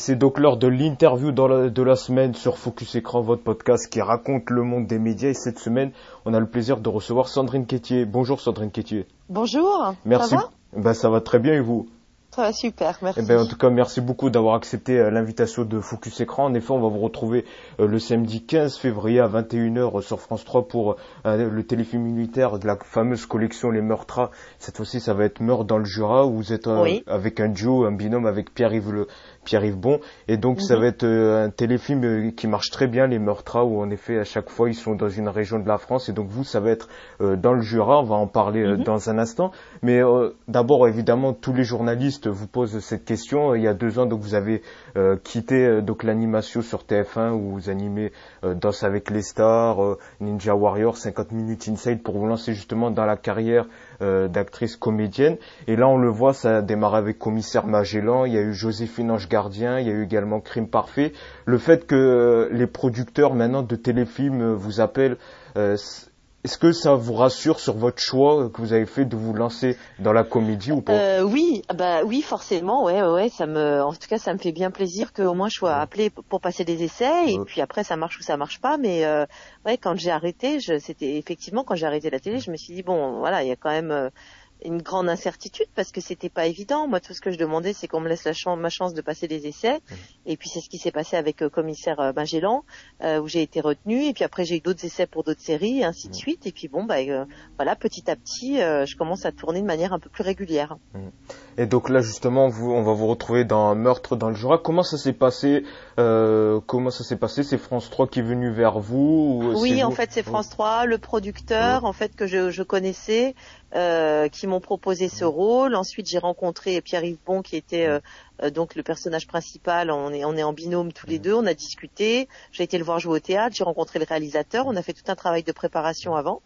C'est donc l'heure de l'interview de la semaine sur Focus Écran, votre podcast qui raconte le monde des médias. Et cette semaine, on a le plaisir de recevoir Sandrine Quétier. Bonjour Sandrine Quétier. Bonjour. Merci. Ça va? Ben, ça va très bien et vous? Ça va super, merci. Eh ben, en tout cas, merci beaucoup d'avoir accepté euh, l'invitation de Focus Écran. En effet, on va vous retrouver euh, le samedi 15 février à 21h sur France 3 pour euh, le téléfilm militaire de la fameuse collection Les Meurtras. Cette fois-ci, ça va être Meurtre dans le Jura, où vous êtes avec un duo, un binôme avec Pierre-Yves Pierre-Yves Bon. Et donc, ça mhm. va être un téléfilm qui marche très bien, Les Meurtras, où en effet, à chaque fois, ils sont dans une région de la France. Et donc, vous, ça va être dans le Jura. On va en parler mhm. dans un instant. Mais d'abord, évidemment, tous les journalistes vous pose cette question. Il y a deux ans, donc vous avez euh, quitté euh, donc l'animation sur TF1 où vous animez euh, Danse avec les stars, Ninja Warrior, 50 minutes inside pour vous lancer justement dans la carrière d'actrice comédienne. Et là, on le voit, ça a démarré avec Commissaire Magellan. Il y a eu Joséphine Ange Gardien. Il y a eu également Crime Parfait. Le fait que les producteurs maintenant de téléfilms vous appellent est-ce que ça vous rassure sur votre choix que vous avez fait de vous lancer dans la comédie ou pas? Euh, Oui, ah bah oui, forcément, ouais, ouais, ça me, en tout cas, ça me fait bien plaisir qu'au moins je sois appelé pour passer des essais et puis après ça marche ou ça marche pas. Mais euh, ouais, quand j'ai arrêté, c'était effectivement quand j'ai arrêté la télé, je me suis dit bon, voilà, il y a quand même euh, une grande incertitude parce que c'était pas évident. Moi, tout ce que je demandais, c'est qu'on me laisse la chance, ma chance de passer des essais. Mmh. Et puis c'est ce qui s'est passé avec euh, commissaire euh, Magellan, euh, où j'ai été retenue. Et puis après, j'ai eu d'autres essais pour d'autres séries, et ainsi de mmh. suite. Et puis bon, bah voilà, petit à petit, je commence à tourner de manière un peu plus régulière. Mmh. Et donc là, justement, vous, on va vous retrouver dans Meurtre dans le Jura. Comment ça s'est passé Comment ça s'est passé? C'est France 3 qui est venu vers vous Oui, en fait, c'est France 3, le producteur, en fait, que je, je connaissais. Euh, qui m'ont proposé ce rôle. Ensuite, j'ai rencontré Pierre-Yves Bon, qui était euh, euh, donc le personnage principal. On est, on est en binôme tous les deux. On a discuté. J'ai été le voir jouer au théâtre. J'ai rencontré le réalisateur. On a fait tout un travail de préparation avant.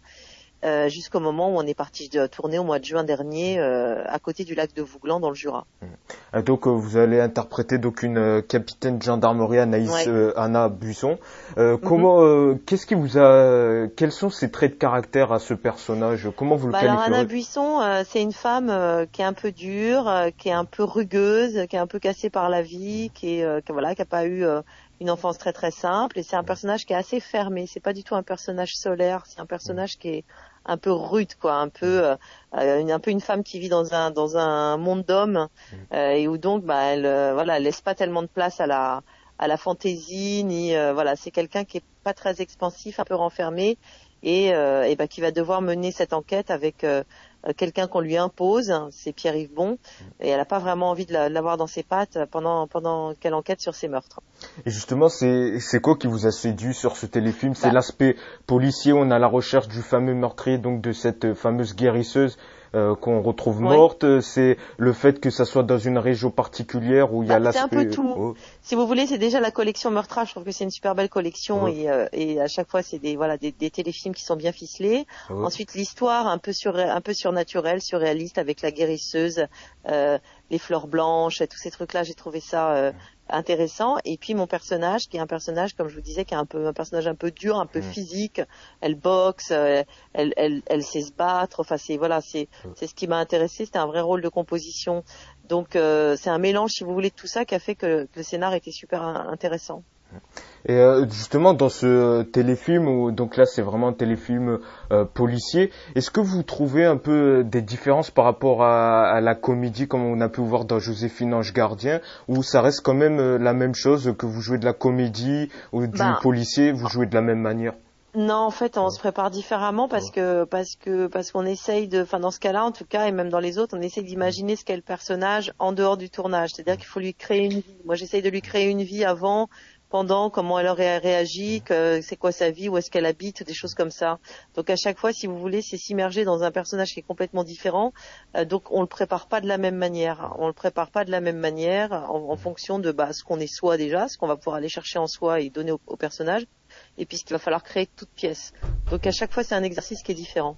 Euh, jusqu'au moment où on est parti de tourner au mois de juin dernier euh, à côté du lac de Vouglan dans le Jura. Mmh. Donc euh, vous allez interpréter donc une capitaine de gendarmerie Anaïs Anna Buisson. Mhm. Comment qu'est-ce qui vous a quels sont ses traits de caractère à ce personnage? Comment vous le bah qualifiez Anna Buisson c'est une femme qui est un peu dure, qui est un peu rugueuse, qui est un peu cassée par la vie, qui est qui, voilà qui a pas eu une enfance très très simple et c'est un personnage qui est assez fermé. C'est pas du tout un personnage solaire, c'est un personnage qui est un peu rude quoi, un peu euh, une, un peu une femme qui vit dans un dans un monde d'hommes euh, et où donc bah elle euh, voilà elle laisse pas tellement de place à la à la fantaisie ni voilà c'est quelqu'un qui est pas très expansif, un peu renfermé et, et bah, qui va devoir mener cette enquête avec euh, quelqu'un qu'on lui impose, c'est Pierre-Yves Bon, et elle n'a pas vraiment envie de l'avoir dans ses pattes pendant, pendant qu'elle enquête sur ses meurtres. Et justement, c'est quoi qui vous a séduit sur ce téléfilm? C'est bah. l'aspect policier, on a la recherche du fameux meurtrier, donc de cette fameuse guérisseuse euh, qu'on retrouve morte, c'est le fait que ça soit dans une région particulière où il y a l'aspect. Bah, c'est un peu tout. Oh. Si vous voulez, c'est déjà la collection Meurtrage. Je trouve que c'est une super belle collection et, euh, et, à chaque fois c'est des voilà des, des, téléfilms qui sont bien ficelés. Ensuite l'histoire un peu sur un peu surnaturelle, surréaliste avec la guérisseuse, euh, les fleurs blanches, et tous ces trucs là. J'ai trouvé ça euh, intéressant. Et puis mon personnage, qui est un personnage, comme je vous disais, qui est un peu un personnage un peu dur, un peu physique. Elle boxe, euh, elle, elle, elle, sait se battre. Enfin, c'est voilà, c'est c'est ce qui m'a intéressé. C'était un vrai rôle de composition. Donc euh, c'est un mélange, si vous voulez, de tout ça qui a fait que, que le scénar était super intéressant. Et euh, justement dans ce euh, téléfilm, où, donc là c'est vraiment un téléfilm euh, policier, est-ce que vous trouvez un peu des différences par rapport à, la comédie comme on a pu voir dans Joséphine Ange Gardien, ou ça reste quand même la même chose que vous jouez de la comédie ou du bah, policier, vous jouez de la même manière? Non, en fait, on se prépare différemment parce que parce que parce qu'on essaye de, enfin dans ce cas-là en tout cas et même dans les autres, on essaye d'imaginer ce qu'est le personnage en dehors du tournage. C'est-à-dire qu'il faut lui créer une vie. Moi, j'essaye de lui créer une vie avant pendant, comment elle aurait réagi, c'est quoi sa vie, où est-ce qu'elle habite, des choses comme ça. Donc à chaque fois, si vous voulez, c'est s'immerger dans un personnage qui est complètement différent. Euh, donc on le prépare pas de la même manière. On le prépare pas de la même manière en, fonction de bah, ce qu'on est soi déjà, ce qu'on va pouvoir aller chercher en soi et donner au, au personnage, et puis ce qu'il va falloir créer toute pièce. Donc à chaque fois, c'est un exercice qui est différent.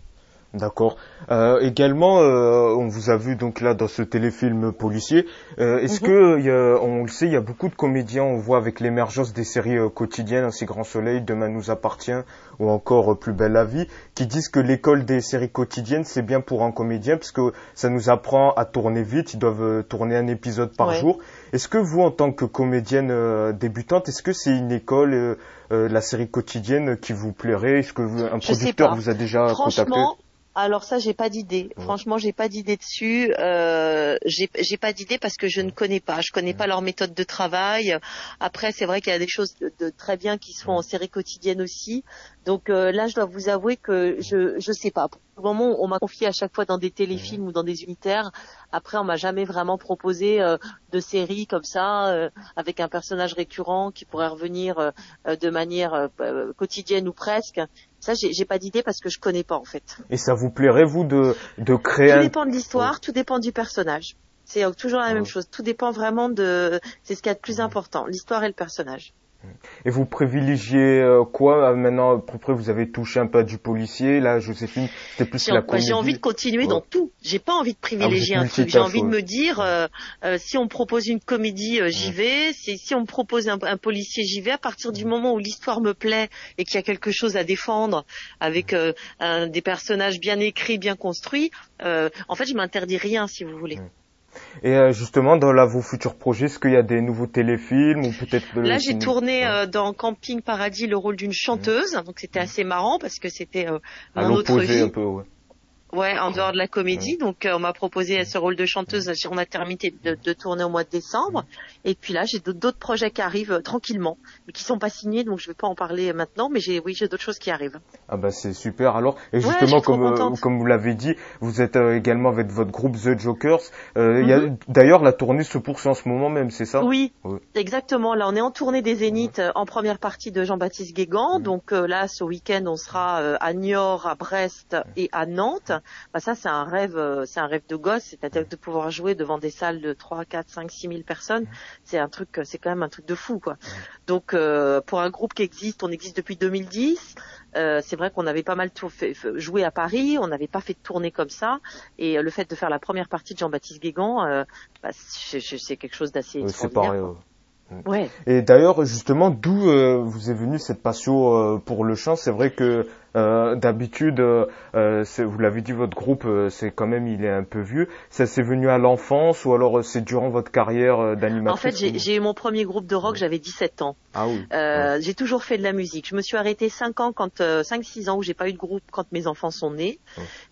D'accord. Euh, également, euh, on vous a vu donc là dans ce téléfilm policier. Euh, Est-ce Mhm. que, il y a- on le sait, il y a beaucoup de comédiens, on voit avec l'émergence des séries euh, quotidiennes, ainsi Grand Soleil, Demain nous appartient, ou encore euh, Plus belle la vie, qui disent que l'école des séries quotidiennes c'est bien pour un comédien parce que ça nous apprend à tourner vite. Ils doivent euh, tourner un épisode par Ouais. jour. Est-ce que vous, en tant que comédienne euh, débutante, est-ce que c'est une école, euh, euh, la série quotidienne, qui vous plairait? Est-ce que vous- un producteur vous a déjà contacté? Alors ça, j'ai pas d'idée. Ouais. Franchement, j'ai pas d'idée dessus. Euh, j'ai j'ai pas d'idée parce que je ne connais pas. Je connais pas leur méthode de travail. Après, c'est vrai qu'il y a des choses de, de très bien qui se font en série quotidienne aussi. Donc euh, là, je dois vous avouer que je je sais pas. Pour le moment, on m'a confié à chaque fois dans des téléfilms ou dans des unitaires. Après, on m'a jamais vraiment proposé euh, de séries comme ça euh, avec un personnage récurrent qui pourrait revenir de manière quotidienne ou presque. Ça, j'ai pas d'idée parce que je connais pas en fait. Et ça vous plairait, vous, de, de créer Tout dépend de l'histoire, tout dépend du personnage. C'est toujours la même chose. Tout dépend vraiment de. C'est ce qu'il y a de plus important, l'histoire et le personnage. Et vous privilégiez euh, quoi euh, maintenant à peu près vous avez touché un peu à du policier, là, Joséphine, c'était plus la bah, comédie. j'ai envie de continuer Ouais. dans tout. J'ai pas envie de privilégier Ah, vous un truc. J'ai envie de me dire, euh, euh, si on me propose une comédie, euh, j'y vais. Si, si on me propose un, un policier, j'y vais. À partir du moment où l'histoire me plaît et qu'il y a quelque chose à défendre avec euh, un- des personnages bien écrits, bien construits, euh, en fait, je m'interdis rien, si vous voulez. Et euh, justement, dans là, vos futurs projets, est-ce qu'il y a des nouveaux téléfilms ou peut-être Là, j'ai tourné euh, dans Camping Paradis le rôle d'une chanteuse, donc c'était assez marrant parce que c'était euh, mon autre vie, un peu, ouais. Ouais, en dehors de la comédie. Donc euh, on m'a proposé ce rôle de chanteuse. On a terminé de, de tourner au mois de décembre, et puis là j'ai d'autres- projets qui arrivent euh, tranquillement, mais qui sont pas signés, donc je vais pas en parler maintenant. Mais j'ai, oui, j'ai d'autres choses qui arrivent. Ah bah c'est super alors. Et justement, comme euh, vous l'avez dit, vous êtes euh, également avec votre groupe The Jokers. Euh, Mhm. d'ailleurs la tournée se poursuit en ce moment même, c'est ça? Oui, Ouais. exactement. Là, on est en tournée des Zéniths euh, en première partie de Jean-Baptiste Guégan. Mhm. Donc euh, là, ce week-end, on sera euh, à Niort, à Brest et à Nantes. Bah, ça, c'est un rêve, euh, c'est un rêve de gosse, c'est-à-dire de pouvoir jouer devant des salles de 3, 4, 5, 6 000 personnes. C'est un truc, c'est quand même un truc de fou, quoi. Donc euh, pour un groupe qui existe, on existe depuis 2010. Euh, c'est vrai qu'on avait pas mal tour- fait- fait- joué à Paris, on n'avait pas fait de tournée comme ça, et le fait de faire la première partie de Jean-Baptiste Guégan, euh, bah, c'est quelque chose d'assez extraordinaire. ouais. Ouais. Et d'ailleurs, justement, d'où euh, vous est venue cette passion euh, pour le chant? C'est vrai que euh, d'habitude, euh, euh, c'est- vous l'avez dit, votre groupe, c'est quand même, il est un peu vieux. Ça s'est venu à l'enfance ou alors c'est durant votre carrière d'animatrice En fait, j'ai eu mon premier groupe de rock, j'avais 17 ans. Ah oui. Euh, J'ai toujours fait de la musique. Je me suis arrêtée 5 ans, quand euh, 5-6 ans où j'ai pas eu de groupe quand mes enfants sont nés.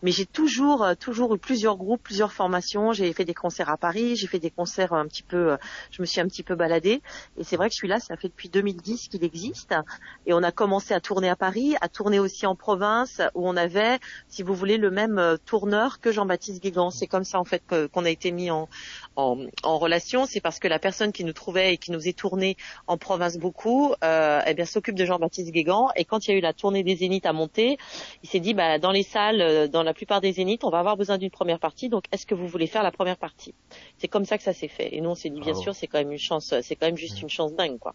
Mais j'ai toujours, toujours eu plusieurs groupes, plusieurs formations. J'ai fait des concerts à Paris, j'ai fait des concerts un petit peu. je me suis un petit peu baladée. Et c'est vrai que celui-là, ça fait depuis 2010 qu'il existe. Et on a commencé à tourner à Paris, à tourner aussi en province, où on avait, si vous voulez, le même euh, tourneur que Jean-Baptiste Guégan. C'est comme ça en fait qu'on a été mis en, en, en relation. C'est parce que la personne qui nous trouvait et qui nous est tournée en province beaucoup, euh, eh bien s'occupe de Jean-Baptiste Guégan. Et quand il y a eu la tournée des Zéniths à monter, il s'est dit, bah, dans les salles, euh, dans la plupart des Zéniths, on va avoir besoin d'une première partie. Donc, est-ce que vous voulez faire la première partie? C'est comme ça que ça s'est fait. Et nous, on s'est dit, bien sûr, c'est quand même une chance, c'est quand même juste une chance dingue, quoi.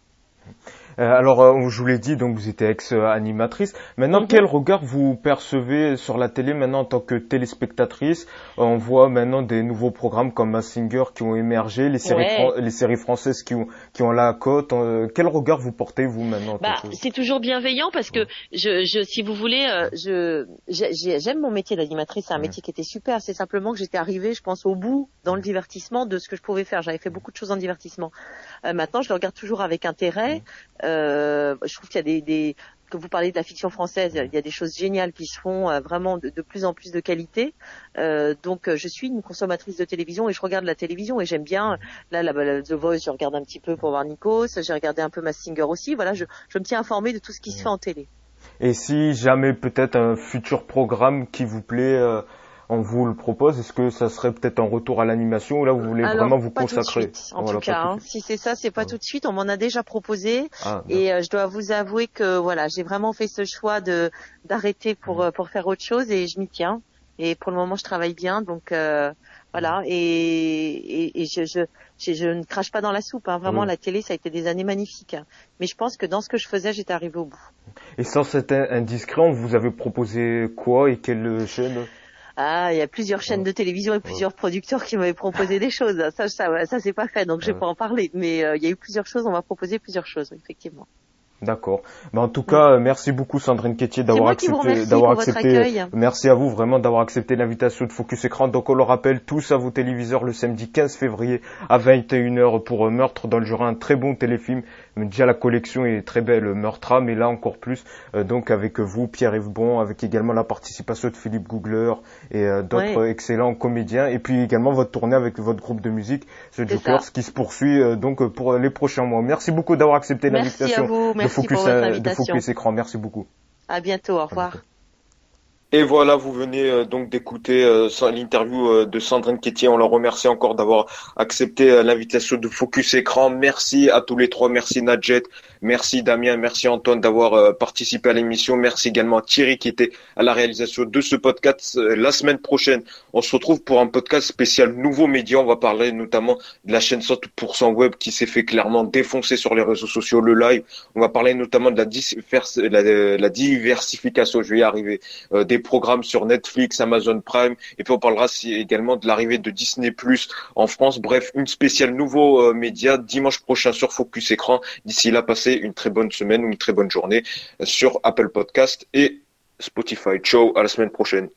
Euh, alors, euh, je vous l'ai dit, donc vous étiez ex-animatrice. Maintenant, Mhm. quel regard vous percevez sur la télé maintenant en tant que téléspectatrice? On voit maintenant des nouveaux programmes comme Mass Singer qui ont émergé, les séries, Ouais. les séries françaises qui ont, qui ont la cote. Euh, quel regard vous portez vous maintenant en Bah, c'est toujours bienveillant parce que je, je, si vous voulez, je, j'aime mon métier d'animatrice. C'est un métier qui était super. C'est simplement que j'étais arrivée, je pense, au bout dans le divertissement de ce que je pouvais faire. J'avais fait beaucoup de choses en divertissement. Euh, maintenant, je le regarde toujours avec intérêt. Euh, je trouve qu'il y a des, des que vous parlez de la fiction française, il y a des choses géniales qui se font euh, vraiment de, de plus en plus de qualité. Euh, donc, euh, je suis une consommatrice de télévision et je regarde la télévision et j'aime bien. Là, la, la- The Voice, je regarde un petit peu pour voir Nikos. J'ai regardé un peu Mass Singer aussi. Voilà, je, je me tiens informée de tout ce qui se fait en télé. Et si jamais peut-être un futur programme qui vous plaît, euh, on vous le propose, est-ce que ça serait peut-être un retour à l'animation ou là vous voulez vraiment vous pas consacrer tout de suite, En tout cas, hein. si c'est ça, c'est pas tout de suite. On m'en a déjà proposé ah, et euh, je dois vous avouer que voilà, j'ai vraiment fait ce choix de d'arrêter pour mmh. euh, pour faire autre chose et je m'y tiens. Et pour le moment, je travaille bien, donc euh, voilà. Et, et, je, je, je, ne crache pas dans la soupe. Hein. Vraiment, mmh. la télé, ça a été des années magnifiques. Mais je pense que dans ce que je faisais, j'étais arrivée au bout. Et sans cet indiscret, vous avez proposé quoi et quelle chaîne? Ah, il y a plusieurs chaînes de télévision et plusieurs producteurs qui m'avaient proposé des choses. Ça, ça, ça c'est pas fait, donc je vais pas en parler. Mais euh, il y a eu plusieurs choses. On m'a proposé plusieurs choses, effectivement. D'accord. Mais en tout cas, merci beaucoup Sandrine Quétier d'avoir accepté, d'avoir accepté. Merci à vous vraiment d'avoir accepté l'invitation de Focus Écran. Donc on le rappelle tous à vos téléviseurs le samedi 15 février à 21h pour Meurtre dans le Jura, un très bon téléfilm. Déjà la collection est très belle, Meurtre, mais là encore plus. Euh, donc avec vous, Pierre-Yves Bon, avec également la participation de Philippe Googler et euh, d'autres excellents comédiens. Et puis également votre tournée avec votre groupe de musique, The Jokers, qui se poursuit euh, donc pour les prochains mois. Merci beaucoup d'avoir accepté l'invitation de focus écran. Merci beaucoup. À bientôt. Au revoir. Et voilà, vous venez euh, donc d'écouter euh, l'interview euh, de Sandrine Quétier. On la remercie encore d'avoir accepté l'invitation de Focus Écran. Merci à tous les trois. Merci Nadjet. Merci Damien. Merci Antoine d'avoir participé à l'émission. Merci également à Thierry qui était à la réalisation de ce podcast. La semaine prochaine, on se retrouve pour un podcast spécial nouveaux médias. On va parler notamment de la chaîne 100% web qui s'est fait clairement défoncer sur les réseaux sociaux, le live. On va parler notamment de la, la diversification, je vais y arriver, des programmes sur Netflix, Amazon Prime, et puis on parlera également de l'arrivée de Disney Plus en France. Bref, une spéciale nouveau euh, média dimanche prochain sur Focus Écran. D'ici là, passez une très bonne semaine ou une très bonne journée sur Apple Podcast et Spotify. Ciao, à la semaine prochaine.